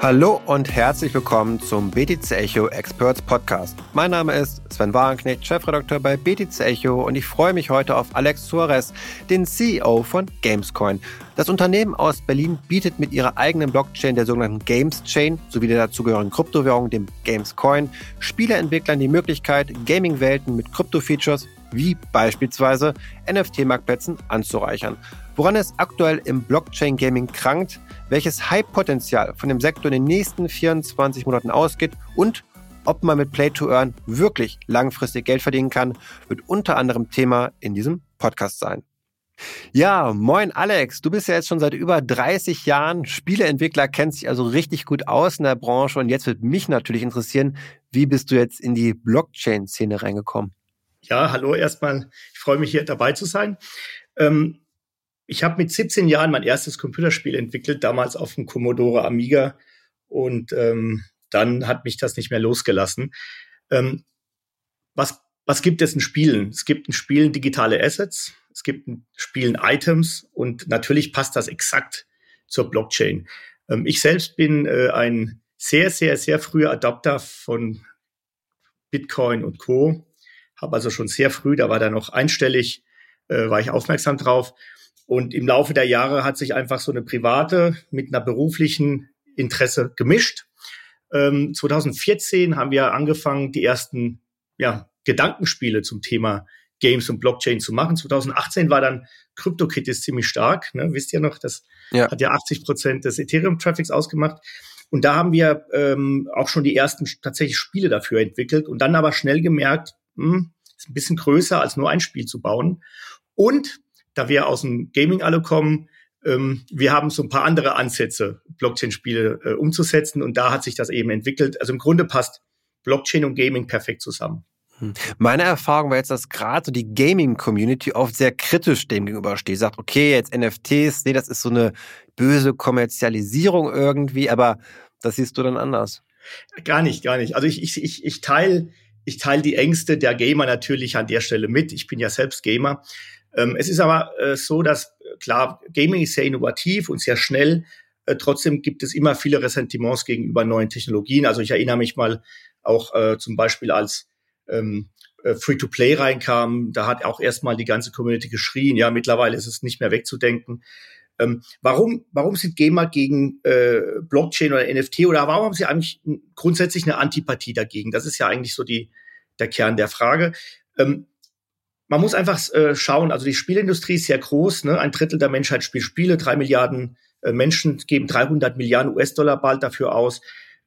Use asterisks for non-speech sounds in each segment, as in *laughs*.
Hallo und herzlich willkommen zum BTC Echo Experts Podcast. Mein Name ist Sven Warenknecht, Chefredakteur bei BTC Echo und ich freue mich heute auf Alex Suarez, den CEO von Gamescoin. Das Unternehmen aus Berlin bietet mit ihrer eigenen Blockchain, der sogenannten Games Chain, sowie der dazugehörigen Kryptowährung, dem Gamescoin, Spieleentwicklern die Möglichkeit, Gaming-Welten mit Krypto-Features wie beispielsweise NFT-Marktplätzen anzureichern. Woran es aktuell im Blockchain-Gaming krankt, welches Hype-Potenzial von dem Sektor in den nächsten 24 Monaten ausgeht und ob man mit Play to Earn wirklich langfristig Geld verdienen kann, wird unter anderem Thema in diesem Podcast sein. Ja, moin Alex, du bist ja jetzt schon seit über 30 Jahren Spieleentwickler, kennst dich also richtig gut aus in der Branche und jetzt wird mich natürlich interessieren, wie bist du jetzt in die Blockchain-Szene reingekommen? Ja, hallo erstmal, ich freue mich hier dabei zu sein. Ähm, ich habe mit 17 Jahren mein erstes Computerspiel entwickelt, damals auf dem Commodore Amiga. Und ähm, dann hat mich das nicht mehr losgelassen. Ähm, was, was gibt es in Spielen? Es gibt in Spielen digitale Assets, es gibt in Spielen Items und natürlich passt das exakt zur Blockchain. Ähm, ich selbst bin äh, ein sehr, sehr, sehr früher Adapter von Bitcoin und Co. Habe also schon sehr früh, da war da noch einstellig, äh, war ich aufmerksam drauf und im Laufe der Jahre hat sich einfach so eine private mit einer beruflichen Interesse gemischt. Ähm, 2014 haben wir angefangen, die ersten ja, Gedankenspiele zum Thema Games und Blockchain zu machen. 2018 war dann CryptoKitties ziemlich stark. Ne? Wisst ihr noch, das ja. hat ja 80 Prozent des Ethereum-Traffics ausgemacht. Und da haben wir ähm, auch schon die ersten tatsächlich Spiele dafür entwickelt und dann aber schnell gemerkt, hm, ist ein bisschen größer als nur ein Spiel zu bauen. Und da wir aus dem Gaming alle kommen, ähm, wir haben so ein paar andere Ansätze, Blockchain-Spiele äh, umzusetzen und da hat sich das eben entwickelt. Also im Grunde passt Blockchain und Gaming perfekt zusammen. Hm. Meine Erfahrung war jetzt, dass gerade so die Gaming-Community oft sehr kritisch dem gegenübersteht. Sagt, okay, jetzt NFTs, nee, das ist so eine böse Kommerzialisierung irgendwie, aber das siehst du dann anders. Gar nicht, gar nicht. Also ich, ich, ich, ich teile ich teile die Ängste der Gamer natürlich an der Stelle mit. Ich bin ja selbst Gamer. Ähm, es ist aber äh, so, dass klar, Gaming ist sehr innovativ und sehr schnell. Äh, trotzdem gibt es immer viele Ressentiments gegenüber neuen Technologien. Also ich erinnere mich mal auch äh, zum Beispiel als ähm, äh, Free-to-Play reinkam, da hat auch erstmal die ganze Community geschrien. Ja, mittlerweile ist es nicht mehr wegzudenken. Ähm, warum, warum sind Gamer gegen äh, Blockchain oder NFT oder warum haben sie eigentlich grundsätzlich eine Antipathie dagegen? Das ist ja eigentlich so die, der Kern der Frage. Ähm, man muss einfach äh, schauen, also die Spielindustrie ist sehr groß, ne? ein Drittel der Menschheit spielt Spiele, drei Milliarden äh, Menschen geben 300 Milliarden US-Dollar bald dafür aus.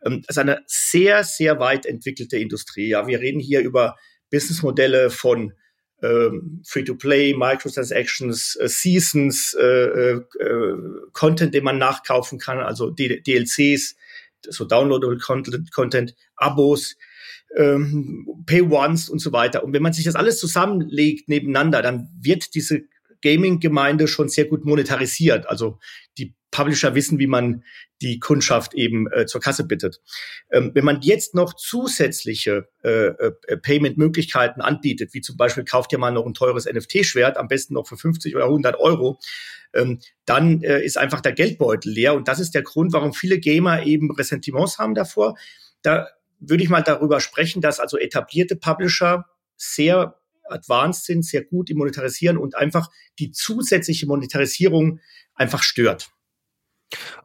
Ähm, das ist eine sehr, sehr weit entwickelte Industrie. Ja, wir reden hier über Businessmodelle von ähm, Free-to-Play, Microtransactions, äh, Seasons, äh, äh, äh, Content, den man nachkaufen kann, also DLCs, so Downloadable Content, Content Abos, ähm, Pay-Ones und so weiter. Und wenn man sich das alles zusammenlegt nebeneinander, dann wird diese Gaming-Gemeinde schon sehr gut monetarisiert. Also die Publisher wissen, wie man die Kundschaft eben äh, zur Kasse bittet. Ähm, wenn man jetzt noch zusätzliche äh, äh, Payment-Möglichkeiten anbietet, wie zum Beispiel kauft ihr mal noch ein teures NFT-Schwert, am besten noch für 50 oder 100 Euro, ähm, dann äh, ist einfach der Geldbeutel leer. Und das ist der Grund, warum viele Gamer eben Ressentiments haben davor. Da würde ich mal darüber sprechen, dass also etablierte Publisher sehr advanced sind, sehr gut im Monetarisieren und einfach die zusätzliche Monetarisierung einfach stört.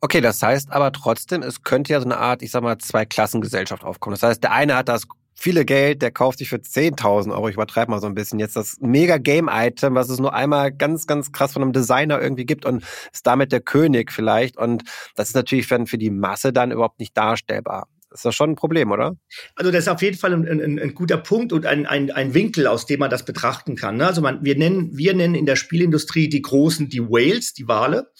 Okay, das heißt aber trotzdem, es könnte ja so eine Art, ich sag mal, Zwei-Klassengesellschaft aufkommen. Das heißt, der eine hat das viele Geld, der kauft sich für 10.000 Euro, ich übertreibe mal so ein bisschen, jetzt das Mega-Game-Item, was es nur einmal ganz, ganz krass von einem Designer irgendwie gibt und ist damit der König vielleicht. Und das ist natürlich für, für die Masse dann überhaupt nicht darstellbar. Ist das schon ein Problem, oder? Also das ist auf jeden Fall ein, ein, ein guter Punkt und ein, ein, ein Winkel, aus dem man das betrachten kann. Ne? Also man, wir nennen, wir nennen in der Spielindustrie die großen die Whales, die Wale.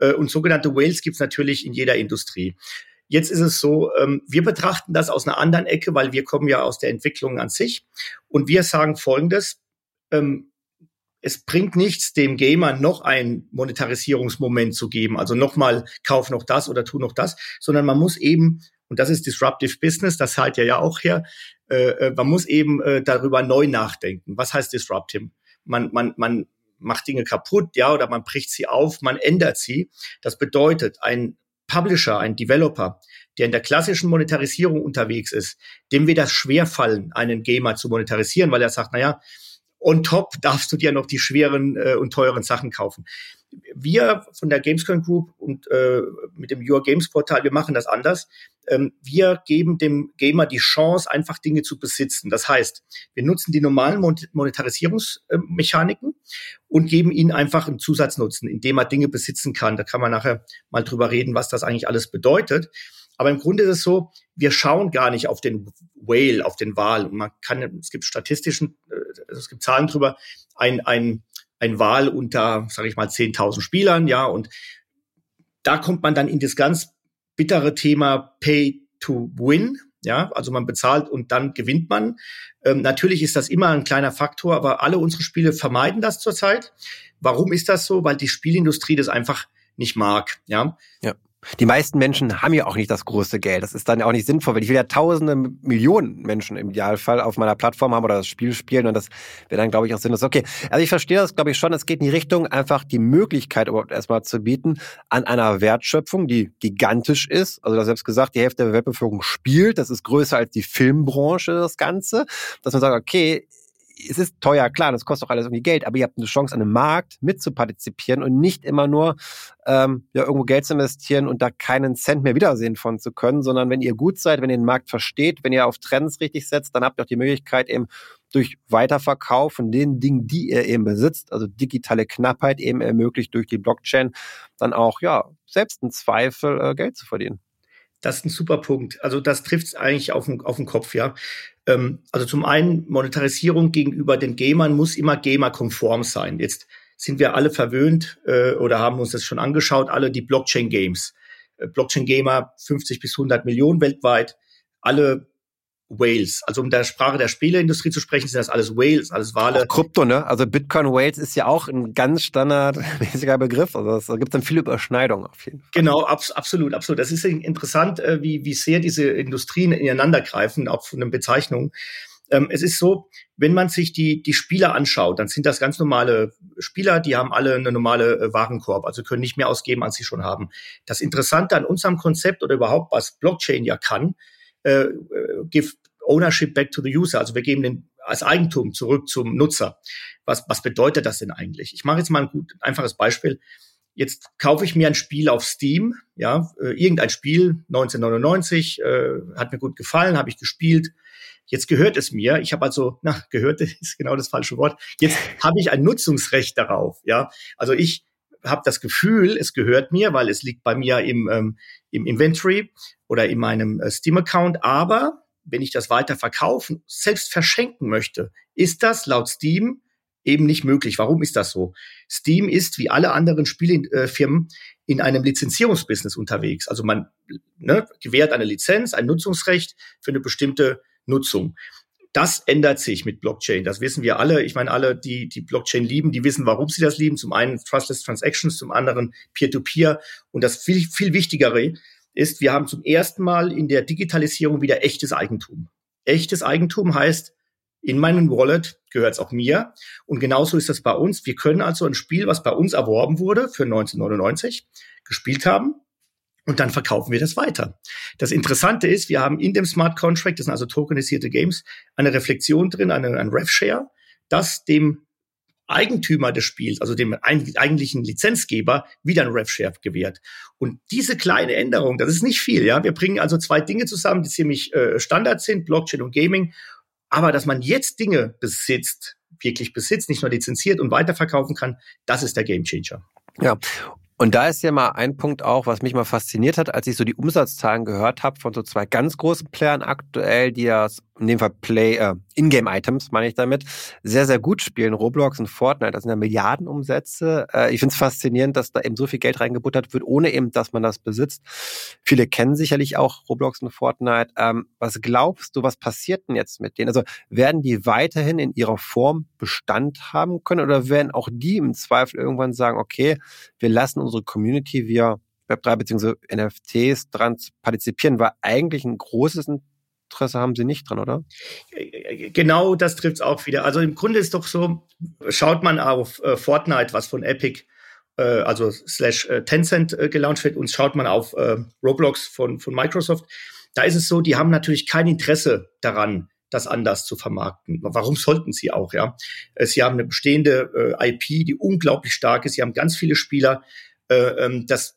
Äh, und sogenannte Whales gibt es natürlich in jeder Industrie. Jetzt ist es so, ähm, wir betrachten das aus einer anderen Ecke, weil wir kommen ja aus der Entwicklung an sich. Und wir sagen Folgendes, ähm, es bringt nichts, dem Gamer noch ein Monetarisierungsmoment zu geben, also nochmal kauf noch das oder tu noch das, sondern man muss eben und das ist Disruptive Business, das halt ja ja auch her. Äh, äh, man muss eben darüber neu nachdenken. Was heißt Disruptive? Man, man, man macht Dinge kaputt, ja, oder man bricht sie auf, man ändert sie. Das bedeutet, ein Publisher, ein Developer, der in der klassischen Monetarisierung unterwegs ist, dem wird das schwer fallen, einen Gamer zu monetarisieren, weil er sagt, naja, on top darfst du dir noch die schweren äh, und teuren Sachen kaufen. Wir von der Gamescom Group und äh, mit dem Your Games Portal, wir machen das anders. Ähm, wir geben dem Gamer die Chance, einfach Dinge zu besitzen. Das heißt, wir nutzen die normalen Monetarisierungsmechaniken und geben ihnen einfach einen Zusatznutzen, indem er Dinge besitzen kann. Da kann man nachher mal drüber reden, was das eigentlich alles bedeutet. Aber im Grunde ist es so, wir schauen gar nicht auf den Whale, auf den Wal. Man kann, es gibt statistischen, äh, es gibt Zahlen drüber, ein, ein, ein Wal unter, sage ich mal, 10.000 Spielern, ja, und da kommt man dann in das ganz bittere Thema Pay to Win. Ja, also man bezahlt und dann gewinnt man. Ähm, natürlich ist das immer ein kleiner Faktor, aber alle unsere Spiele vermeiden das zurzeit. Warum ist das so? Weil die Spielindustrie das einfach nicht mag. Ja. ja. Die meisten Menschen haben ja auch nicht das große Geld. Das ist dann auch nicht sinnvoll, weil ich will ja tausende Millionen Menschen im Idealfall auf meiner Plattform haben oder das Spiel spielen und das wäre dann, glaube ich, auch sinnlos. Okay, also ich verstehe das, glaube ich, schon. Es geht in die Richtung, einfach die Möglichkeit überhaupt erstmal zu bieten an einer Wertschöpfung, die gigantisch ist. Also da selbst gesagt, die Hälfte der Weltbevölkerung spielt. Das ist größer als die Filmbranche, das Ganze. Dass man sagt, okay, es ist teuer, klar, das kostet auch alles irgendwie Geld, aber ihr habt eine Chance, an einem Markt mitzupartizipieren und nicht immer nur ähm, ja, irgendwo Geld zu investieren und da keinen Cent mehr wiedersehen von zu können, sondern wenn ihr gut seid, wenn ihr den Markt versteht, wenn ihr auf Trends richtig setzt, dann habt ihr auch die Möglichkeit eben durch Weiterverkauf von den Dingen, die ihr eben besitzt, also digitale Knappheit eben ermöglicht durch die Blockchain, dann auch ja selbst im Zweifel äh, Geld zu verdienen. Das ist ein super Punkt. Also das trifft es eigentlich auf den, auf den Kopf, ja. Ähm, also zum einen, Monetarisierung gegenüber den Gamern muss immer Gamer-konform sein. Jetzt sind wir alle verwöhnt äh, oder haben uns das schon angeschaut, alle die Blockchain-Games. Äh, Blockchain-Gamer 50 bis 100 Millionen weltweit, alle Whales. Also um der Sprache der Spieleindustrie zu sprechen, sind das alles Whales, alles Wale. Auch Krypto, ne? Also Bitcoin Whales ist ja auch ein ganz standardmäßiger Begriff. Also es gibt dann viele Überschneidungen auf jeden Fall. Genau, abs absolut, absolut. Das ist interessant, äh, wie, wie sehr diese Industrien ineinander greifen, auch von den Bezeichnungen. Ähm, es ist so, wenn man sich die, die Spieler anschaut, dann sind das ganz normale Spieler, die haben alle eine normale äh, Warenkorb, also können nicht mehr ausgeben, als sie schon haben. Das Interessante an unserem Konzept oder überhaupt, was Blockchain ja kann, äh, give ownership back to the user. Also wir geben den als Eigentum zurück zum Nutzer. Was, was bedeutet das denn eigentlich? Ich mache jetzt mal ein gut einfaches Beispiel. Jetzt kaufe ich mir ein Spiel auf Steam, ja, äh, irgendein Spiel 1999 äh, hat mir gut gefallen, habe ich gespielt. Jetzt gehört es mir. Ich habe also, na, gehört *laughs* ist genau das falsche Wort. Jetzt habe ich ein Nutzungsrecht darauf, ja. Also ich habe das Gefühl, es gehört mir, weil es liegt bei mir im, ähm, im Inventory oder in meinem äh, Steam-Account. Aber wenn ich das weiter verkaufen, selbst verschenken möchte, ist das laut Steam eben nicht möglich. Warum ist das so? Steam ist wie alle anderen Spielefirmen in einem Lizenzierungsbusiness unterwegs. Also man ne, gewährt eine Lizenz, ein Nutzungsrecht für eine bestimmte Nutzung. Das ändert sich mit Blockchain. Das wissen wir alle. Ich meine, alle, die die Blockchain lieben, die wissen, warum sie das lieben. Zum einen Trustless Transactions, zum anderen Peer-to-Peer. -Peer. Und das viel, viel Wichtigere ist, wir haben zum ersten Mal in der Digitalisierung wieder echtes Eigentum. Echtes Eigentum heißt, in meinem Wallet gehört es auch mir. Und genauso ist das bei uns. Wir können also ein Spiel, was bei uns erworben wurde für 1999, gespielt haben und dann verkaufen wir das weiter. Das Interessante ist, wir haben in dem Smart Contract, das sind also tokenisierte Games, eine Reflexion drin, eine, ein Rev-Share, das dem Eigentümer des Spiels, also dem eigentlichen Lizenzgeber, wieder ein Rev-Share gewährt. Und diese kleine Änderung, das ist nicht viel, ja. Wir bringen also zwei Dinge zusammen, die ziemlich äh, Standard sind, Blockchain und Gaming. Aber dass man jetzt Dinge besitzt, wirklich besitzt, nicht nur lizenziert und weiterverkaufen kann, das ist der Gamechanger. Ja, und da ist ja mal ein Punkt auch, was mich mal fasziniert hat, als ich so die Umsatzzahlen gehört habe von so zwei ganz großen Playern aktuell, die ja in dem Fall Play, äh, Ingame-Items, meine ich damit, sehr, sehr gut spielen. Roblox und Fortnite, das sind ja Milliardenumsätze. Äh, ich finde es faszinierend, dass da eben so viel Geld reingebuttert wird, ohne eben, dass man das besitzt. Viele kennen sicherlich auch Roblox und Fortnite. Ähm, was glaubst du, was passiert denn jetzt mit denen? Also werden die weiterhin in ihrer Form Bestand haben können oder werden auch die im Zweifel irgendwann sagen, okay, wir lassen unsere Community via Web3 bzw. NFTs dran partizipieren, weil eigentlich ein großes Interesse haben sie nicht dran, oder? Genau, das trifft es auch wieder. Also im Grunde ist doch so, schaut man auf äh, Fortnite, was von Epic äh, also slash äh, Tencent äh, gelauncht wird und schaut man auf äh, Roblox von, von Microsoft, da ist es so, die haben natürlich kein Interesse daran, das anders zu vermarkten. Warum sollten sie auch, ja? Äh, sie haben eine bestehende äh, IP, die unglaublich stark ist. Sie haben ganz viele Spieler. Äh, ähm, das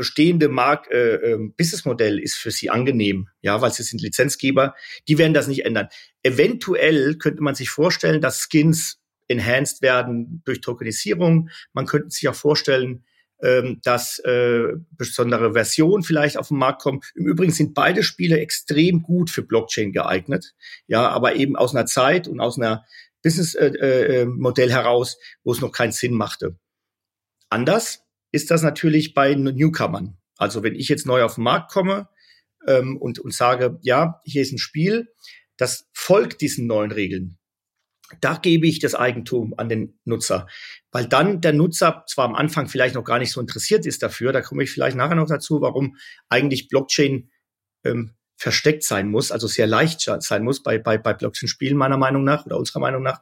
bestehende Mark äh, äh, Businessmodell ist für sie angenehm, ja, weil sie sind Lizenzgeber. Die werden das nicht ändern. Eventuell könnte man sich vorstellen, dass Skins enhanced werden durch Tokenisierung. Man könnte sich auch vorstellen, ähm, dass äh, besondere Versionen vielleicht auf den Markt kommen. Im Übrigen sind beide Spiele extrem gut für Blockchain geeignet, ja, aber eben aus einer Zeit und aus einer Business-Modell äh, äh, heraus, wo es noch keinen Sinn machte. Anders ist das natürlich bei Newcomern. Also wenn ich jetzt neu auf den Markt komme ähm, und, und sage, ja, hier ist ein Spiel, das folgt diesen neuen Regeln, da gebe ich das Eigentum an den Nutzer, weil dann der Nutzer zwar am Anfang vielleicht noch gar nicht so interessiert ist dafür, da komme ich vielleicht nachher noch dazu, warum eigentlich Blockchain ähm, versteckt sein muss, also sehr leicht sein muss bei, bei, bei Blockchain-Spielen meiner Meinung nach oder unserer Meinung nach.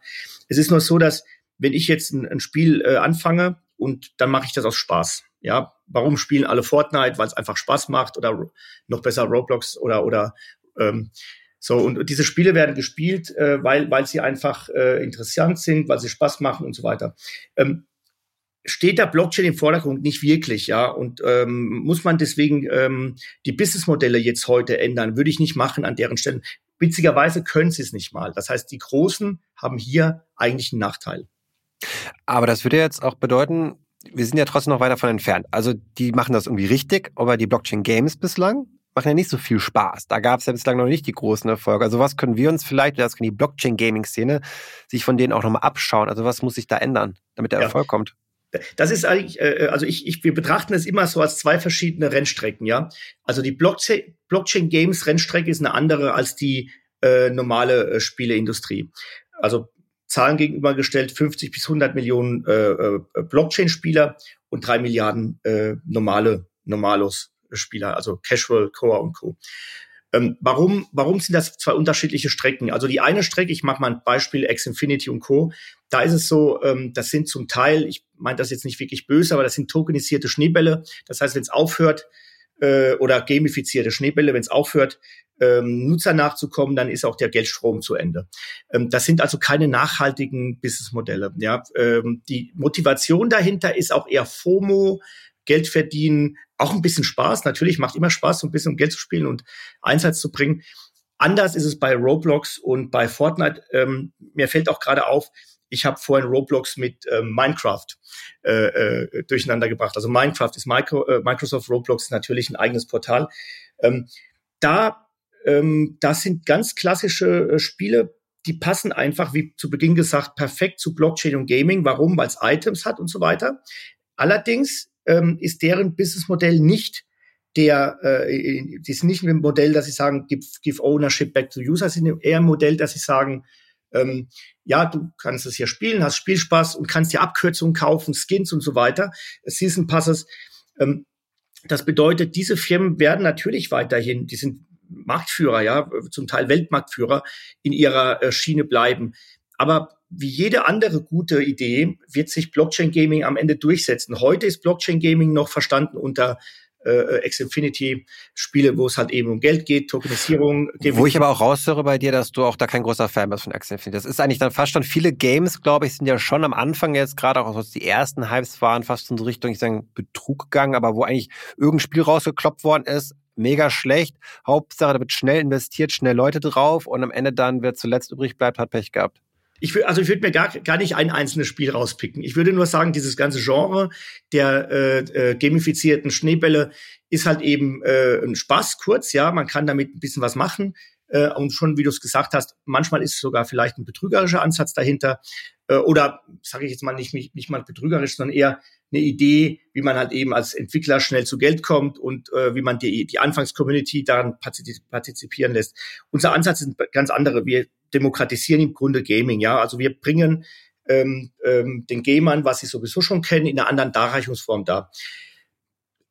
Es ist nur so, dass wenn ich jetzt ein, ein Spiel äh, anfange und dann mache ich das aus Spaß. Ja, warum spielen alle Fortnite? Weil es einfach Spaß macht oder noch besser Roblox oder oder ähm, so, und diese Spiele werden gespielt, äh, weil, weil sie einfach äh, interessant sind, weil sie Spaß machen und so weiter. Ähm, steht der Blockchain im Vordergrund nicht wirklich, ja. Und ähm, muss man deswegen ähm, die Businessmodelle jetzt heute ändern? Würde ich nicht machen an deren Stellen. Witzigerweise können sie es nicht mal. Das heißt, die Großen haben hier eigentlich einen Nachteil. Aber das würde jetzt auch bedeuten, wir sind ja trotzdem noch weiter von entfernt. Also die machen das irgendwie richtig, aber die Blockchain Games bislang machen ja nicht so viel Spaß. Da gab es ja bislang noch nicht die großen Erfolge. Also was können wir uns vielleicht, das kann die Blockchain-Gaming-Szene, sich von denen auch nochmal abschauen? Also was muss sich da ändern, damit der ja. Erfolg kommt? Das ist eigentlich, äh, also ich, ich, wir betrachten es immer so als zwei verschiedene Rennstrecken, ja. Also die Blockchain, Blockchain Games Rennstrecke ist eine andere als die äh, normale äh, Spieleindustrie. Also Zahlen gegenübergestellt, 50 bis 100 Millionen äh, äh, Blockchain-Spieler und drei Milliarden äh, normale Normalos Spieler, also Casual, Core und Co. Ähm, warum, warum sind das zwei unterschiedliche Strecken? Also die eine Strecke, ich mache mal ein Beispiel, X Infinity und Co. Da ist es so, ähm, das sind zum Teil, ich meine das jetzt nicht wirklich böse, aber das sind tokenisierte Schneebälle. Das heißt, wenn es aufhört, äh, oder gamifizierte Schneebälle, wenn es aufhört, ähm, Nutzer nachzukommen, dann ist auch der Geldstrom zu Ende. Ähm, das sind also keine nachhaltigen Businessmodelle. Ja, ähm, die Motivation dahinter ist auch eher FOMO, Geld verdienen, auch ein bisschen Spaß. Natürlich macht immer Spaß, so ein bisschen Geld zu spielen und Einsatz zu bringen. Anders ist es bei Roblox und bei Fortnite. Ähm, mir fällt auch gerade auf, ich habe vorhin Roblox mit ähm, Minecraft äh, äh, durcheinander gebracht. Also Minecraft ist Micro, äh, Microsoft, Roblox ist natürlich ein eigenes Portal. Ähm, da, ähm, das sind ganz klassische äh, Spiele, die passen einfach, wie zu Beginn gesagt, perfekt zu Blockchain und Gaming. Warum? Weil es Items hat und so weiter. Allerdings ähm, ist deren Businessmodell nicht der, äh, die sind nicht ein Modell, dass sie sagen, give, give ownership back to user, sie sind eher ein Modell, dass sie sagen, ähm, ja, du kannst es hier spielen, hast Spielspaß und kannst dir Abkürzungen kaufen, Skins und so weiter, Season Passes. Ähm, das bedeutet, diese Firmen werden natürlich weiterhin, die sind Marktführer, ja, zum Teil Weltmarktführer in ihrer äh, Schiene bleiben. Aber wie jede andere gute Idee wird sich Blockchain Gaming am Ende durchsetzen. Heute ist Blockchain Gaming noch verstanden unter äh, X-Infinity Spiele, wo es halt eben um Geld geht, Tokenisierung. Wo ich aber auch raushöre bei dir, dass du auch da kein großer Fan bist von X-Infinity. Das ist eigentlich dann fast schon viele Games, glaube ich, sind ja schon am Anfang jetzt gerade auch, als die ersten Hypes waren, fast in so Richtung, ich sage, Betrug gegangen, aber wo eigentlich irgendein Spiel rausgekloppt worden ist, mega schlecht. Hauptsache, da wird schnell investiert, schnell Leute drauf und am Ende dann, wer zuletzt übrig bleibt, hat Pech gehabt. Ich würde, also ich würde mir gar, gar nicht ein einzelnes Spiel rauspicken. Ich würde nur sagen, dieses ganze Genre der äh, äh, gamifizierten Schneebälle ist halt eben äh, ein Spaß, kurz, ja, man kann damit ein bisschen was machen. Äh, und schon, wie du es gesagt hast, manchmal ist sogar vielleicht ein betrügerischer Ansatz dahinter. Äh, oder sage ich jetzt mal nicht, nicht, nicht mal betrügerisch, sondern eher eine Idee, wie man halt eben als Entwickler schnell zu Geld kommt und äh, wie man die, die Anfangscommunity daran partizipieren lässt. Unser Ansatz ist ganz andere. Wir demokratisieren im Grunde Gaming, ja. Also wir bringen ähm, ähm, den Gamern, was sie sowieso schon kennen, in einer anderen Darreichungsform dar.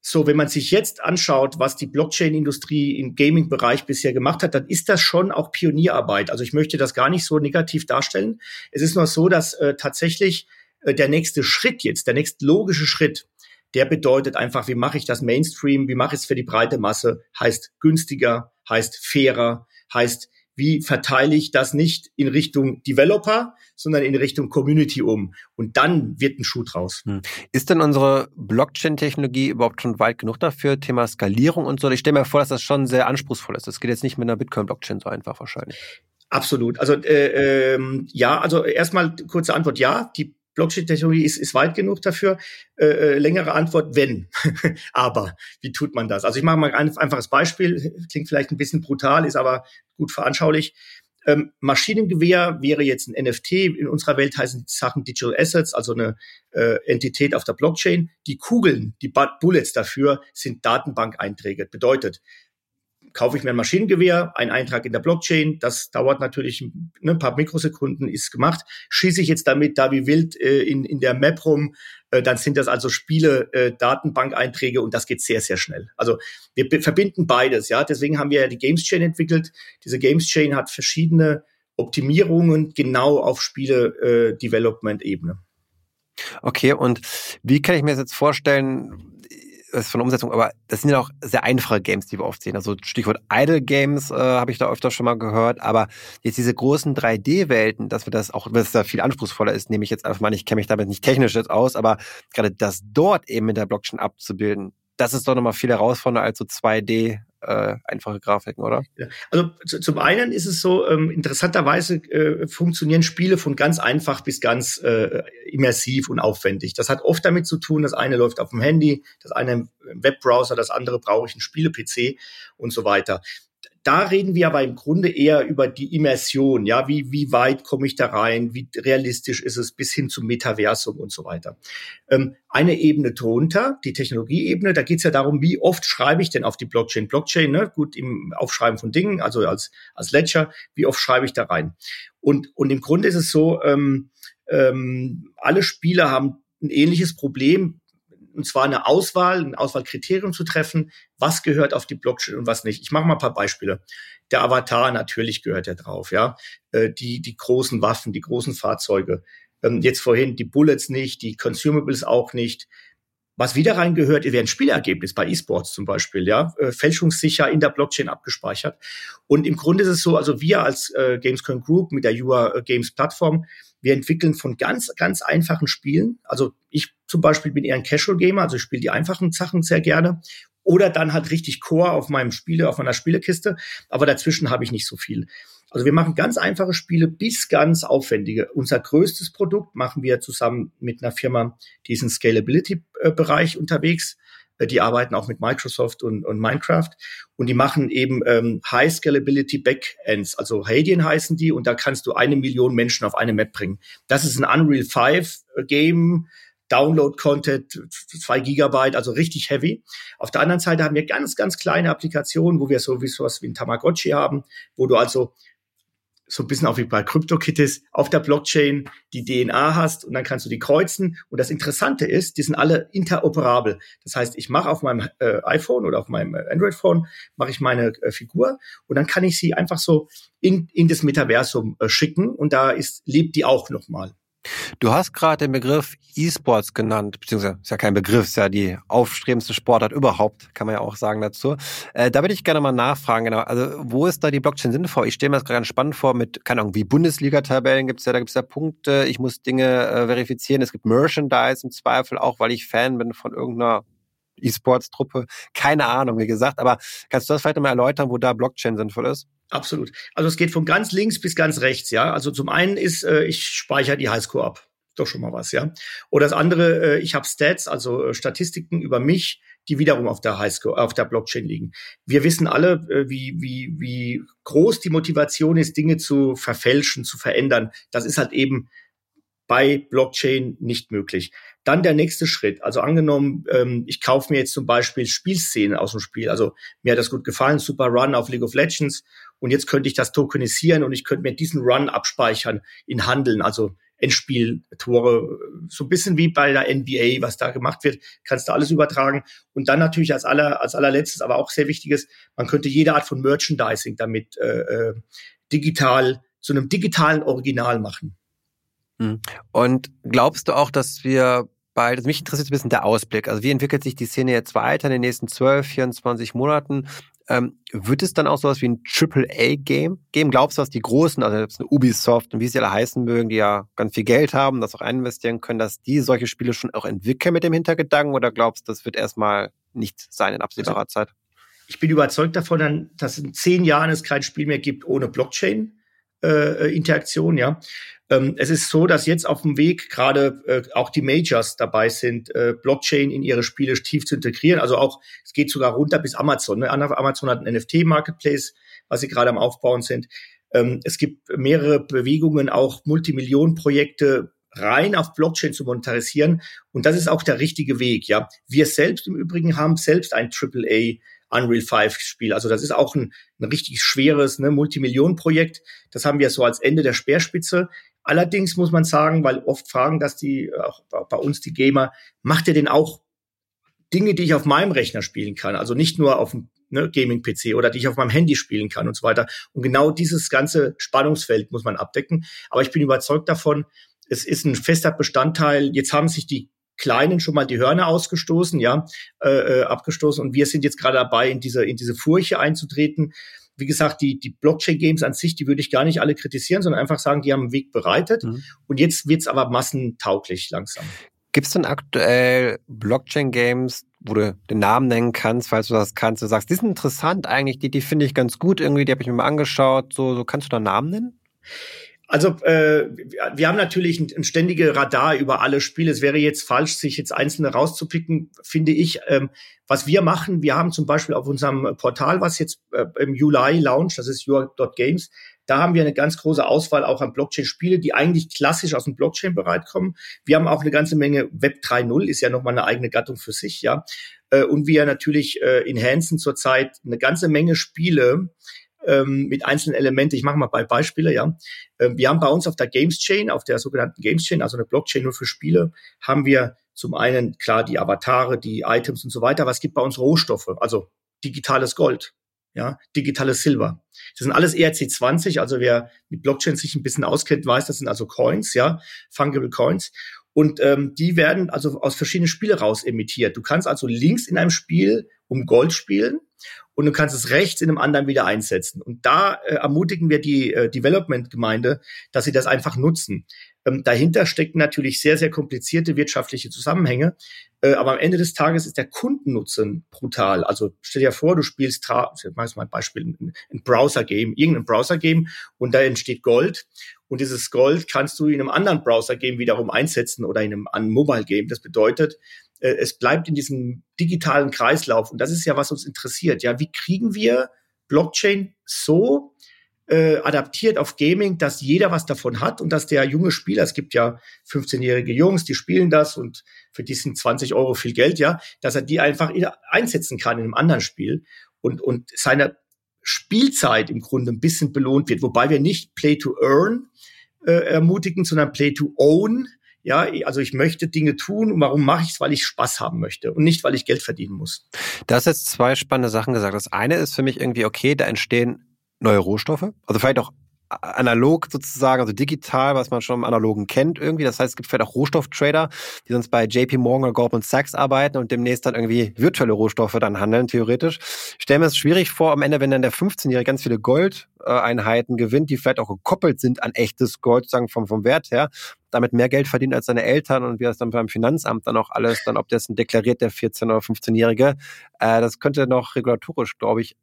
So, wenn man sich jetzt anschaut, was die Blockchain-Industrie im Gaming-Bereich bisher gemacht hat, dann ist das schon auch Pionierarbeit. Also ich möchte das gar nicht so negativ darstellen. Es ist nur so, dass äh, tatsächlich Äh, der nächste Schritt jetzt, der nächste logische Schritt, der bedeutet einfach, wie mache ich das Mainstream, wie mache ich es für die breite Masse, heißt günstiger, heißt fairer, heißt wie verteile ich das nicht in Richtung Developer, sondern in Richtung Community um. Und dann wird ein Schuh draus. Hm. Ist denn unsere Blockchain-Technologie überhaupt schon weit genug dafür, Thema Skalierung und so? Ich stelle mir vor, dass das schon sehr anspruchsvoll ist. Das geht jetzt nicht mit einer Bitcoin-Blockchain so einfach wahrscheinlich. Absolut. Also äh, ähm, ja, also erstmal kurze Antwort, ja, die Blockchain-Technologie ist, ist weit genug dafür. Äh, äh längere Antwort, wenn. *laughs* aber wie tut man das? Also ich mache mal ein einfaches Beispiel, klingt vielleicht ein bisschen brutal, ist aber gut veranschaulich. Ähm, Maschinengewehr wäre jetzt ein NFT. In unserer Welt heißen die Sachen Digital Assets, also eine äh, Entität auf der Blockchain. Die Kugeln, die Bullets dafür sind Datenbank-Einträge. Bedeutet, kaufe ich mir ein Maschinengewehr, ein Eintrag in der Blockchain, das dauert natürlich ne, ein paar Mikrosekunden, ist gemacht. Schieße ich jetzt damit da wie wild äh, in, in der Map rum, äh, dann sind das also Spiele, äh, Datenbank-Einträge und das geht sehr, sehr schnell. Also wir verbinden beides, ja. Deswegen haben wir ja die Games Chain entwickelt. Diese Games Chain hat verschiedene Optimierungen genau auf Spiele-Development-Ebene. Okay, und wie kann ich mir das jetzt vorstellen? Ist von Umsetzung, aber das sind ja auch sehr einfache Games, die wir oft sehen. Also Stichwort Idle Games äh, habe ich da öfter schon mal gehört, aber jetzt diese großen 3D-Welten, dass wir das auch, dass da viel anspruchsvoller ist, nehme ich jetzt einfach mal, ich kenne mich damit nicht technisch jetzt aus, aber gerade das dort eben mit der Blockchain abzubilden, das ist doch nochmal viel herausfordernder als so 2D äh, einfache Grafiken, oder? Also zum einen ist es so, ähm, interessanterweise äh, funktionieren Spiele von ganz einfach bis ganz äh, immersiv und aufwendig. Das hat oft damit zu tun, das eine läuft auf dem Handy, das eine im Webbrowser, das andere brauche ich einen Spiele-PC und so weiter da reden wir aber im Grunde eher über die Immersion, ja, wie, wie weit komme ich da rein, wie realistisch ist es bis hin zum Metaversum und so weiter. Ähm, eine Ebene drunter, die Technologieebene, da geht es ja darum, wie oft schreibe ich denn auf die Blockchain. Blockchain, ne, gut, im Aufschreiben von Dingen, also als, als Ledger, wie oft schreibe ich da rein? Und, und im Grunde ist es so, ähm, ähm, alle Spieler haben ein ähnliches Problem, und zwar eine Auswahl, ein Auswahlkriterium zu treffen, was gehört auf die Blockchain und was nicht. Ich mache mal ein paar Beispiele. Der Avatar natürlich gehört ja drauf, ja. Äh, die, die großen Waffen, die großen Fahrzeuge. Ähm, jetzt vorhin die Bullets nicht, die Consumables auch nicht. Was wieder reingehört, wäre ein Spielergebnis bei E-Sports zum Beispiel, ja, äh, fälschungssicher in der Blockchain abgespeichert. Und im Grunde ist es so, also wir als äh, Gamescom Group mit der Your äh, Games Plattform, wir entwickeln von ganz, ganz einfachen Spielen. Also ich zum Beispiel bin eher ein Casual Gamer, also ich spiele die einfachen Sachen sehr gerne. Oder dann halt richtig Core auf meinem Spiele, auf meiner Spielekiste. Aber dazwischen habe ich nicht so viel. Also wir machen ganz einfache Spiele bis ganz aufwendige. Unser größtes Produkt machen wir zusammen mit einer Firma, die ist im Scalability-Bereich unterwegs. Äh, die arbeiten auch mit Microsoft und, und Minecraft und die machen eben ähm, High Scalability Backends, also Hadien heißen die und da kannst du eine Million Menschen auf eine Map bringen. Das ist ein Unreal 5 äh, Game. Download-Content, zwei Gigabyte, also richtig heavy. Auf der anderen Seite haben wir ganz, ganz kleine Applikationen, wo wir so wie sowas wie ein Tamagotchi haben, wo du also so ein bisschen auch wie bei CryptoKitties auf der Blockchain die DNA hast und dann kannst du die kreuzen. Und das Interessante ist, die sind alle interoperabel. Das heißt, ich mache auf meinem äh, iPhone oder auf meinem äh, Android-Phone mache ich meine äh, Figur und dann kann ich sie einfach so in, in das Metaversum äh, schicken und da ist lebt die auch nochmal. Du hast gerade den Begriff E-Sports genannt, beziehungsweise ist ja kein Begriff, ist ja die aufstrebendste Sportart überhaupt, kann man ja auch sagen dazu. Äh, da würde ich gerne mal nachfragen, genau. Also, wo ist da die Blockchain sinnvoll? Ich stelle mir das gerade ganz spannend vor mit, keine Ahnung, wie Bundesliga-Tabellen gibt es ja, da gibt es ja Punkte, ich muss Dinge äh, verifizieren, es gibt Merchandise im Zweifel auch, weil ich Fan bin von irgendeiner E-Sports-Truppe. Keine Ahnung, wie gesagt, aber kannst du das vielleicht mal erläutern, wo da Blockchain sinnvoll ist? Absolut. Also es geht von ganz links bis ganz rechts, ja. Also zum einen ist, äh, ich speichere die Highscore ab. Doch schon mal was, ja. Oder das andere, äh, ich habe Stats, also äh, Statistiken über mich, die wiederum auf der Highscore, auf der Blockchain liegen. Wir wissen alle, äh, wie, wie, wie groß die Motivation ist, Dinge zu verfälschen, zu verändern. Das ist halt eben bei Blockchain nicht möglich. Dann der nächste Schritt. Also angenommen, ähm, ich kaufe mir jetzt zum Beispiel Spielszenen aus dem Spiel. Also mir hat das gut gefallen, Super Run auf League of Legends. Und jetzt könnte ich das tokenisieren und ich könnte mir diesen Run abspeichern in Handeln, also Endspieltore. So ein bisschen wie bei der NBA, was da gemacht wird, kannst du alles übertragen. Und dann natürlich als aller, als allerletztes, aber auch sehr wichtiges, man könnte jede Art von Merchandising damit äh, äh, digital zu einem digitalen Original machen. Hm. Und glaubst du auch, dass wir bald, also mich interessiert ein bisschen der Ausblick. Also wie entwickelt sich die Szene jetzt weiter in den nächsten 12, 24 Monaten? Ähm, wird es dann auch sowas wie ein AAA-Game geben? Glaubst du, dass die Großen, also jetzt eine Ubisoft und wie sie alle heißen mögen, die ja ganz viel Geld haben, das auch investieren können, dass die solche Spiele schon auch entwickeln mit dem Hintergedanken oder glaubst du, das wird erstmal nicht sein in absehbarer also, Zeit? Ich bin überzeugt davon, dass in zehn Jahren es kein Spiel mehr gibt ohne Blockchain-Interaktion, äh, ja. Ähm, es ist so, dass jetzt auf dem Weg gerade äh, auch die Majors dabei sind, äh, Blockchain in ihre Spiele tief zu integrieren. Also auch, es geht sogar runter bis Amazon. Ne? Amazon hat einen NFT-Marketplace, was sie gerade am Aufbauen sind. Ähm, es gibt mehrere Bewegungen, auch Multimillionen-Projekte rein auf Blockchain zu monetarisieren. Und das ist auch der richtige Weg. Ja, wir selbst im Übrigen haben selbst ein AAA Unreal 5 Spiel. Also das ist auch ein, ein richtig schweres ne, Multimillionen-Projekt. Das haben wir so als Ende der Speerspitze. Allerdings muss man sagen, weil oft fragen, dass die, auch bei uns die Gamer, macht ihr denn auch Dinge, die ich auf meinem Rechner spielen kann? Also nicht nur auf dem ne, Gaming-PC oder die ich auf meinem Handy spielen kann und so weiter. Und genau dieses ganze Spannungsfeld muss man abdecken. Aber ich bin überzeugt davon, es ist ein fester Bestandteil. Jetzt haben sich die Kleinen schon mal die Hörner ausgestoßen, ja, äh, äh abgestoßen. Und wir sind jetzt gerade dabei, in diese, in diese Furche einzutreten wie gesagt, die, die Blockchain-Games an sich, die würde ich gar nicht alle kritisieren, sondern einfach sagen, die haben einen Weg bereitet. Mhm. Und jetzt wird's aber massentauglich langsam. Gibt es denn aktuell Blockchain-Games, wo du den Namen nennen kannst, falls du das kannst, du sagst, die sind interessant eigentlich, die, die finde ich ganz gut irgendwie, die habe ich mir mal angeschaut. So, so kannst du da Namen nennen? Also äh, wir haben natürlich ein, ein ständige Radar über alle Spiele. Es wäre jetzt falsch, sich jetzt einzelne rauszupicken, finde ich. Ähm, was wir machen, wir haben zum Beispiel auf unserem Portal, was jetzt äh, im Juli launcht, das ist your.games, da haben wir eine ganz große Auswahl auch an Blockchain-Spiele, die eigentlich klassisch aus dem Blockchain-Bereich kommen. Wir haben auch eine ganze Menge Web 3.0, ist ja nochmal eine eigene Gattung für sich, ja. Äh, und wir natürlich äh, enhancen zurzeit eine ganze Menge Spiele, ähm, mit einzelnen Elementen. Ich mache mal bei Beispiele, ja. Ähm, wir haben bei uns auf der Games Chain, auf der sogenannten Games Chain, also eine Blockchain nur für Spiele, haben wir zum einen klar die Avatare, die Items und so weiter, aber es gibt bei uns Rohstoffe, also digitales Gold, ja, digitales Silber. Das sind alles ERC20, also wer mit Blockchain sich ein bisschen auskennt, weiß, das sind also Coins, ja, fungible Coins. Und ähm, die werden also aus verschiedenen Spiele raus emittiert. Du kannst also links in einem Spiel um Gold spielen und du kannst es rechts in einem anderen wieder einsetzen. Und da äh, ermutigen wir die äh, Development-Gemeinde, dass sie das einfach nutzen. Ähm, dahinter stecken natürlich sehr, sehr komplizierte wirtschaftliche Zusammenhänge. Äh, aber am Ende des Tages ist der Kundennutzen brutal. Also stell dir vor, du spielst, ich mal ein Beispiel, ein Browser-Game, irgendein Browser-Game und da entsteht Gold. Und dieses Gold kannst du in einem anderen Browser-Game wiederum einsetzen oder in einem, einem Mobile-Game. Das bedeutet, äh, es bleibt in diesem digitalen Kreislauf. Und das ist ja, was uns interessiert. Ja, wie kriegen wir Blockchain so äh, adaptiert auf Gaming, dass jeder was davon hat und dass der junge Spieler, es gibt ja 15-jährige Jungs, die spielen das und für die sind 20 Euro viel Geld, ja, dass er die einfach einsetzen kann in einem anderen Spiel und, und seine Spielzeit im Grunde ein bisschen belohnt wird, wobei wir nicht Play to Earn äh, ermutigen, sondern Play to Own ja, also ich möchte Dinge tun. Und warum mache ich es? Weil ich Spaß haben möchte und nicht, weil ich Geld verdienen muss. Du hast jetzt zwei spannende Sachen gesagt. Das eine ist für mich irgendwie, okay, da entstehen neue Rohstoffe. Also vielleicht auch analog sozusagen, also digital, was man schon im Analogen kennt irgendwie. Das heißt, es gibt vielleicht auch Rohstofftrader, die sonst bei JP Morgan oder Goldman Sachs arbeiten und demnächst dann irgendwie virtuelle Rohstoffe dann handeln, theoretisch. Ich stelle mir das schwierig vor, am Ende, wenn dann der 15-Jährige ganz viele Goldeinheiten gewinnt, die vielleicht auch gekoppelt sind an echtes Gold, sozusagen vom, vom Wert her, damit mehr Geld verdient als seine Eltern und wie das dann beim Finanzamt dann auch alles, dann ob das deklariert, der 14- oder 15-Jährige. Äh, das könnte noch regulatorisch, glaube ich,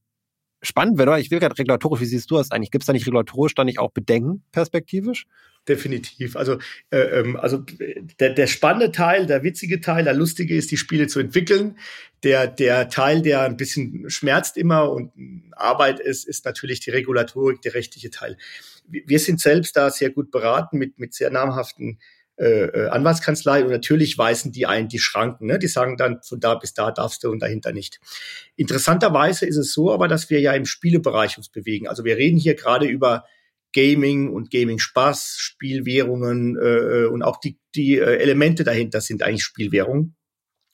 spannend wäre, ich will gerade regulatorisch, wie siehst du das eigentlich? Gibt es da nicht regulatorisch dann nicht auch Bedenken perspektivisch? Definitiv. Also, äh, ähm, also der, der spannende Teil, der witzige Teil, der lustige ist, die Spiele zu entwickeln. Der, der Teil, der ein bisschen schmerzt immer und Arbeit ist, ist natürlich die Regulatorik, der rechtliche Teil. Wir sind selbst da sehr gut beraten mit, mit sehr namhaften äh, äh, Anwaltskanzlei und natürlich weisen die ein die Schranken. Ne? Die sagen dann, von da bis da darfst du und dahinter nicht. Interessanterweise ist es so aber, dass wir ja im Spielebereich uns bewegen. Also wir reden hier gerade über Gaming und Gaming-Spaß, Spielwährungen äh, äh, und auch die, die äh, Elemente dahinter sind eigentlich Spielwährungen.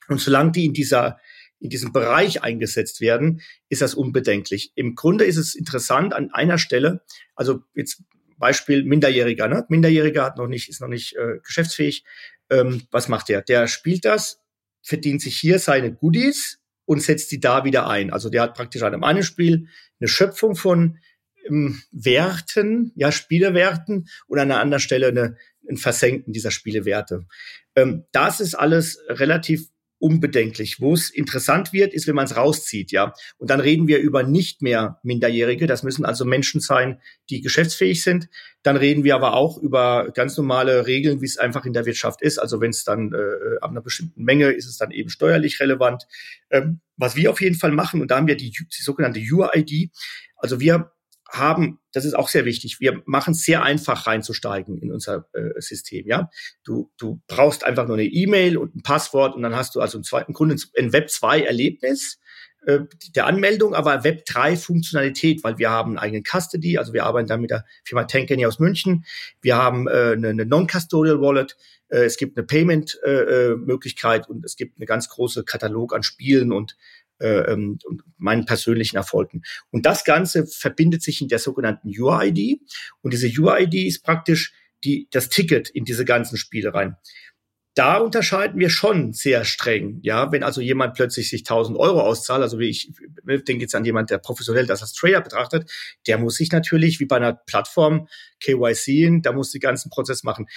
Und solange die in dieser in diesem Bereich eingesetzt werden, ist das unbedenklich. Im Grunde ist es interessant an einer Stelle, also jetzt Beispiel Minderjähriger. Ne? Minderjähriger hat noch nicht, ist noch nicht äh, geschäftsfähig. Ähm, was macht der? Der spielt das, verdient sich hier seine Goodies und setzt die da wieder ein. Also der hat praktisch an einem Spiel eine Schöpfung von ähm, Werten, ja, Spielewerten und an einer anderen Stelle eine, ein Versenken dieser Spielewerte. Ähm, das ist alles relativ unbedenklich. Wo es interessant wird, ist, wenn man es rauszieht, ja. Und dann reden wir über nicht mehr Minderjährige. Das müssen also Menschen sein, die geschäftsfähig sind. Dann reden wir aber auch über ganz normale Regeln, wie es einfach in der Wirtschaft ist. Also wenn es dann äh, ab einer bestimmten Menge ist es dann eben steuerlich relevant. Ähm, was wir auf jeden Fall machen, und da haben wir die, die sogenannte UID. Also wir haben, das ist auch sehr wichtig, wir machen es sehr einfach reinzusteigen in unser äh, System. Ja, du, du brauchst einfach nur eine E-Mail und ein Passwort und dann hast du also im zweiten Grunde ein Web 2 Erlebnis äh, der Anmeldung, aber Web 3 Funktionalität, weil wir haben einen eigenen Custody, also wir arbeiten da mit der Firma Tankany aus München. Wir haben äh, eine, eine Non-Custodial Wallet. Äh, es gibt eine Payment-Möglichkeit äh, äh und es gibt eine ganz große Katalog an Spielen und äh, ähm, und meinen persönlichen Erfolgen. Und das Ganze verbindet sich in der sogenannten UID. Und diese UID ist praktisch die, das Ticket in diese ganzen Spiele rein. Da unterscheiden wir schon sehr streng. Ja, wenn also jemand plötzlich sich 1000 Euro auszahlt, also wie ich, denke jetzt an jemand, der professionell das als Trader betrachtet, der muss sich natürlich wie bei einer Plattform KYC, da muss die ganzen Prozess machen.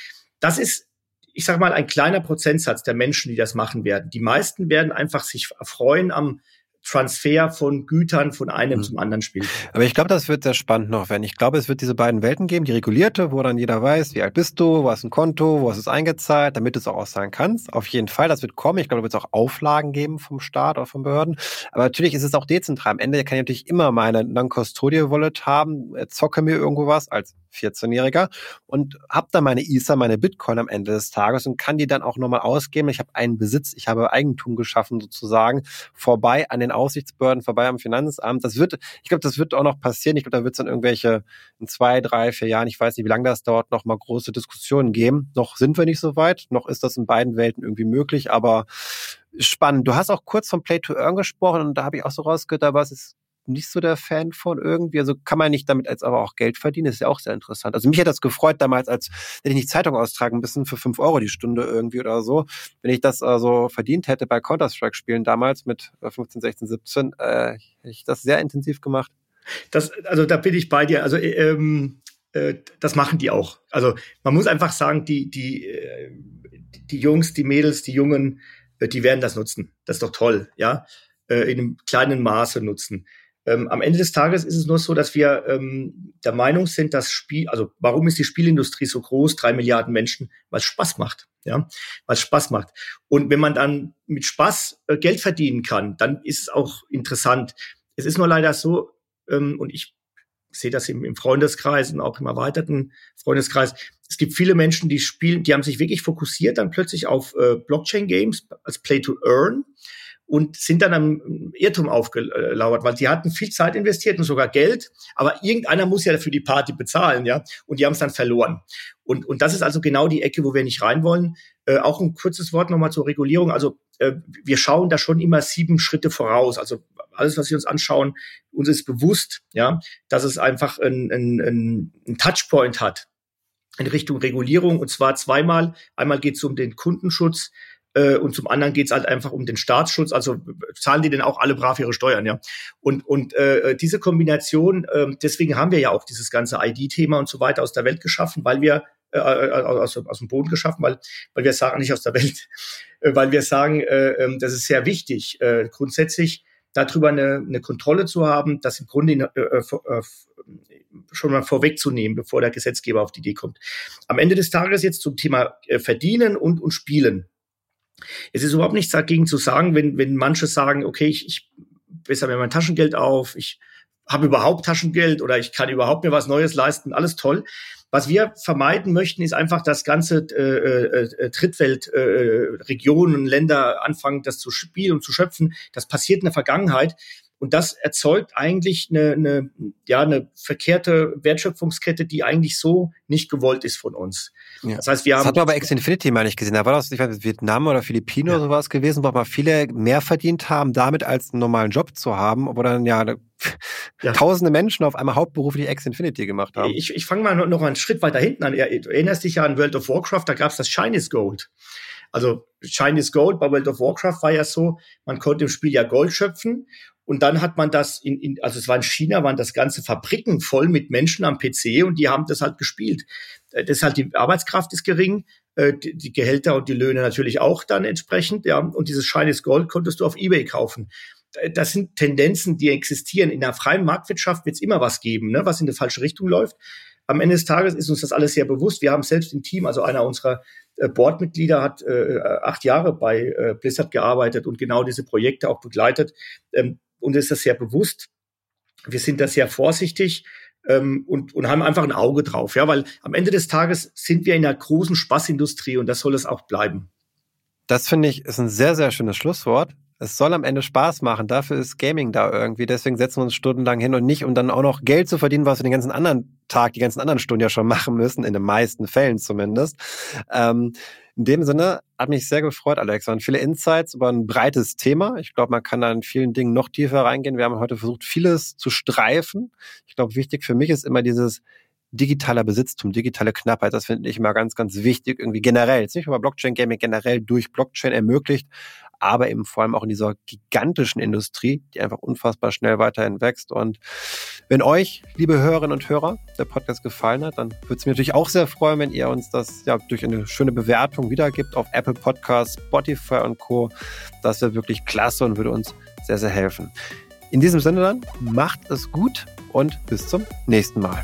Das ist ich sage mal, ein kleiner Prozentsatz der Menschen, die das machen werden. Die meisten werden einfach sich erfreuen am Transfer von Gütern von einem mhm. zum anderen Spiel. Aber ich glaube, das wird sehr spannend noch werden. Ich glaube, es wird diese beiden Welten geben, die regulierte, wo dann jeder weiß, wie alt bist du, wo hast du ein Konto, wo hast du es eingezahlt, damit du es auch auszahlen kannst. Auf jeden Fall, das wird kommen. Ich glaube, da wird es auch Auflagen geben vom Staat oder von Behörden. Aber natürlich ist es auch dezentral. Am Ende kann ich natürlich immer meine Non-Custodial-Wallet haben, zocke mir irgendwo was als 14-Jähriger und habe dann meine Ether, meine Bitcoin am Ende des Tages und kann die dann auch nochmal ausgeben. Ich habe einen Besitz, ich habe Eigentum geschaffen sozusagen, vorbei an den Aufsichtsbehörden, vorbei am Finanzamt. Das wird, ich glaube, das wird auch noch passieren. Ich glaube, da wird es dann irgendwelche in zwei, drei, vier Jahren, ich weiß nicht, wie lange das dauert, noch mal große Diskussionen geben. Noch sind wir nicht so weit, noch ist das in beiden Welten irgendwie möglich, aber spannend. Du hast auch kurz vom Play to Earn gesprochen und da habe ich auch so rausgehört, da was ist nicht so der Fan von irgendwie. Also kann man nicht damit als aber auch Geld verdienen, das ist ja auch sehr interessant. Also mich hat das gefreut damals, als hätte ich nicht Zeitung austragen müssen für fünf Euro die Stunde irgendwie oder so. Wenn ich das also verdient hätte bei Counter-Strike-Spielen damals mit 15, 16, 17, äh, hätte ich das sehr intensiv gemacht. Das, also da bin ich bei dir. Also ähm, äh, das machen die auch. Also man muss einfach sagen, die, die, äh, die Jungs, die Mädels, die Jungen, äh, die werden das nutzen. Das ist doch toll, ja. Äh, in einem kleinen Maße nutzen. Ähm, am Ende des Tages ist es nur so, dass wir ähm, der Meinung sind, dass Spiel, also warum ist die Spielindustrie so groß, drei Milliarden Menschen, weil es Spaß macht, ja, weil es Spaß macht. Und wenn man dann mit Spaß äh, Geld verdienen kann, dann ist es auch interessant. Es ist nur leider so, ähm, und ich sehe das im, im Freundeskreis und auch im erweiterten Freundeskreis. Es gibt viele Menschen, die spielen, die haben sich wirklich fokussiert dann plötzlich auf äh, Blockchain-Games als Play to Earn und sind dann am Irrtum aufgelauert, weil sie hatten viel Zeit investiert und sogar Geld, aber irgendeiner muss ja dafür die Party bezahlen, ja, und die haben es dann verloren. Und, und das ist also genau die Ecke, wo wir nicht rein wollen. Äh, auch ein kurzes Wort nochmal zur Regulierung. Also äh, wir schauen da schon immer sieben Schritte voraus. Also alles, was wir uns anschauen, uns ist bewusst, ja, dass es einfach ein, ein, ein Touchpoint hat in Richtung Regulierung und zwar zweimal. Einmal geht es um den Kundenschutz, und zum anderen geht's halt einfach um den Staatsschutz. Also zahlen die denn auch alle brav ihre Steuern, ja? Und und äh, diese Kombination, äh, deswegen haben wir ja auch dieses ganze ID-Thema und so weiter aus der Welt geschaffen, weil wir äh, äh aus, aus dem Boden geschaffen, weil weil wir sagen nicht aus der Welt, äh, weil wir sagen, äh, ähm, das ist sehr wichtig, äh, grundsätzlich darüber eine, eine Kontrolle zu haben, das im Grunde äh, äh, äh schon mal vorwegzunehmen, bevor der Gesetzgeber auf die Idee kommt. Am Ende des Tages jetzt zum Thema äh, Verdienen und, und Spielen. Es ist überhaupt nichts dagegen zu sagen, wenn, wenn manche sagen, okay, ich, ich besser mir mein Taschengeld auf, ich habe überhaupt Taschengeld oder ich kann überhaupt mir was Neues leisten, alles toll. Was wir vermeiden möchten, ist einfach, dass ganze äh, äh, Drittweltregionen, äh, Länder anfangen, das zu spielen und zu schöpfen. Das passiert in der Vergangenheit. Und das erzeugt eigentlich eine, eine, ja, eine verkehrte Wertschöpfungskette, die eigentlich so nicht gewollt ist von uns. Ja. Das heißt, wir haben. Das hat man aber Ex Infinity mal nicht gesehen. Da war das, ich weiß, Vietnam oder Philippinen ja. oder sowas gewesen, wo mal viele mehr verdient haben, damit als einen normalen Job zu haben, wo dann ja, *laughs* ja. tausende Menschen auf einmal hauptberuflich Ex Infinity gemacht haben. Ich, ich fange mal noch einen Schritt weiter hinten an. Du erinnerst dich ja an World of Warcraft, da gab es das Chinese Gold. Also Chinese Gold bei World of Warcraft war ja so, man konnte im Spiel ja Gold schöpfen und dann hat man das in, in also es war in China, waren das ganze Fabriken voll mit Menschen am PC und die haben das halt gespielt. Äh, das halt die Arbeitskraft ist gering, äh, die, die Gehälter und die Löhne natürlich auch dann entsprechend, ja. Und dieses Chinese Gold konntest du auf eBay kaufen. Äh, das sind Tendenzen, die existieren. In der freien Marktwirtschaft wird es immer was geben, ne, was in die falsche Richtung läuft. Am Ende des Tages ist uns das alles sehr bewusst. Wir haben selbst im Team, also einer unserer Boardmitglieder hat äh, acht Jahre bei äh, Blizzard gearbeitet und genau diese Projekte auch begleitet. Ähm, und ist das sehr bewusst. Wir sind da sehr vorsichtig ähm, und, und haben einfach ein Auge drauf, ja, weil am Ende des Tages sind wir in einer großen Spaßindustrie und das soll es auch bleiben. Das finde ich ist ein sehr, sehr schönes Schlusswort. Es soll am Ende Spaß machen. Dafür ist Gaming da irgendwie. Deswegen setzen wir uns stundenlang hin und nicht, um dann auch noch Geld zu verdienen, was wir den ganzen anderen Tag, die ganzen anderen Stunden ja schon machen müssen, in den meisten Fällen zumindest. Ähm, in dem Sinne hat mich sehr gefreut, Alex. Und viele Insights über ein breites Thema. Ich glaube, man kann da in vielen Dingen noch tiefer reingehen. Wir haben heute versucht, vieles zu streifen. Ich glaube, wichtig für mich ist immer dieses digitaler Besitztum, digitale Knappheit, das finde ich immer ganz, ganz wichtig, irgendwie generell, jetzt nicht bei Blockchain Gaming, generell durch Blockchain ermöglicht, aber eben vor allem auch in dieser gigantischen Industrie, die einfach unfassbar schnell weiterhin wächst. Und wenn euch, liebe Hörerinnen und Hörer, der Podcast gefallen hat, dann würde es mich natürlich auch sehr freuen, wenn ihr uns das ja durch eine schöne Bewertung wiedergibt auf Apple Podcasts, Spotify und Co. Das wäre wirklich klasse und würde uns sehr, sehr helfen. In diesem Sinne dann, macht es gut und bis zum nächsten Mal.